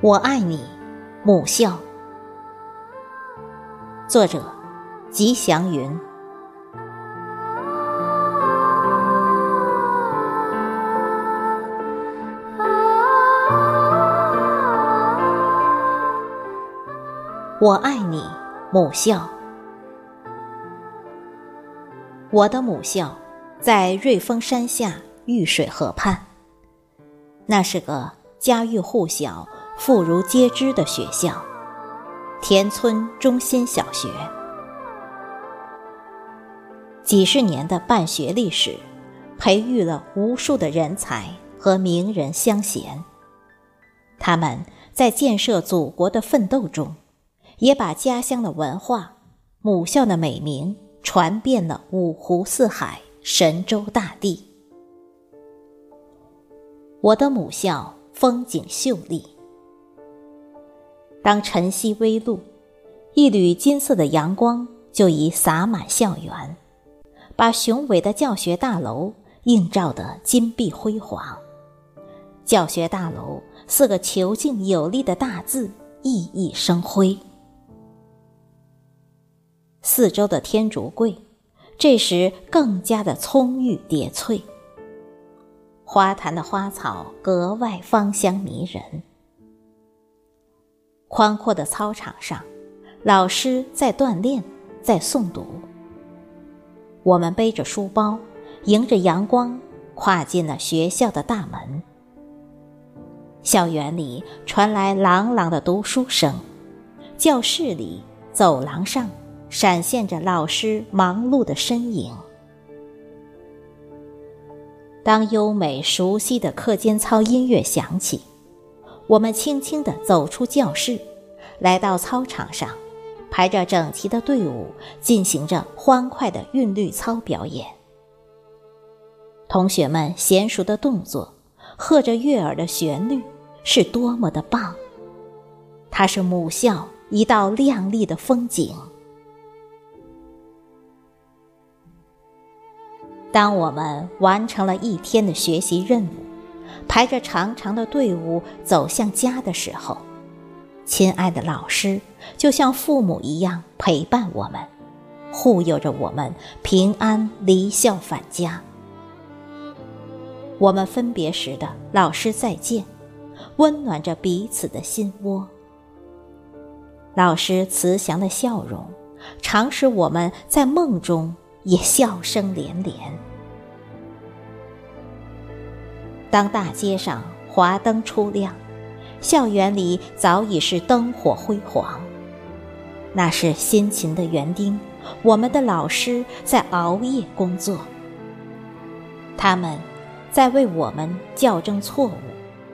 我爱你，母校。作者：吉祥云。我爱你，母校。我的母校在瑞丰山下玉水河畔。那是个家喻户晓、妇孺皆知的学校——田村中心小学。几十年的办学历史，培育了无数的人才和名人乡贤。他们在建设祖国的奋斗中，也把家乡的文化、母校的美名传遍了五湖四海、神州大地。我的母校风景秀丽，当晨曦微露，一缕金色的阳光就已洒满校园。把雄伟的教学大楼映照得金碧辉煌，教学大楼四个遒劲有力的大字熠熠生辉。四周的天竺桂，这时更加的葱郁叠翠，花坛的花草格外芳香迷人。宽阔的操场上，老师在锻炼，在诵读。我们背着书包，迎着阳光，跨进了学校的大门。校园里传来朗朗的读书声，教室里、走廊上闪现着老师忙碌的身影。当优美熟悉的课间操音乐响起，我们轻轻地走出教室，来到操场上。排着整齐的队伍，进行着欢快的韵律操表演。同学们娴熟的动作，和着悦耳的旋律，是多么的棒！它是母校一道亮丽的风景。当我们完成了一天的学习任务，排着长长的队伍走向家的时候，亲爱的老师，就像父母一样陪伴我们，护佑着我们平安离校返家。我们分别时的老师再见，温暖着彼此的心窝。老师慈祥的笑容，常使我们在梦中也笑声连连。当大街上华灯初亮。校园里早已是灯火辉煌，那是辛勤的园丁，我们的老师在熬夜工作，他们在为我们校正错误、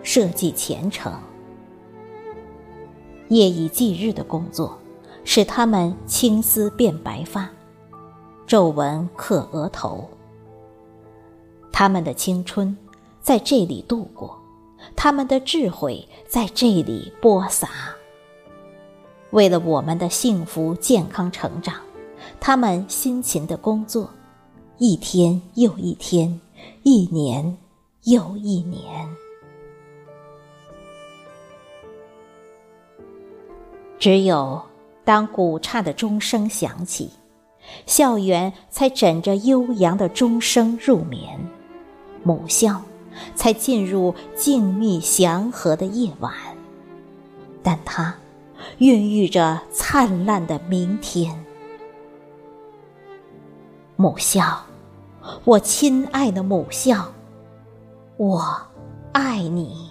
设计前程。夜以继日的工作，使他们青丝变白发，皱纹刻额头。他们的青春在这里度过。他们的智慧在这里播撒。为了我们的幸福健康成长，他们辛勤的工作，一天又一天，一年又一年。只有当古刹的钟声响起，校园才枕着悠扬的钟声入眠。母校。才进入静谧祥和的夜晚，但它孕育着灿烂的明天。母校，我亲爱的母校，我爱你。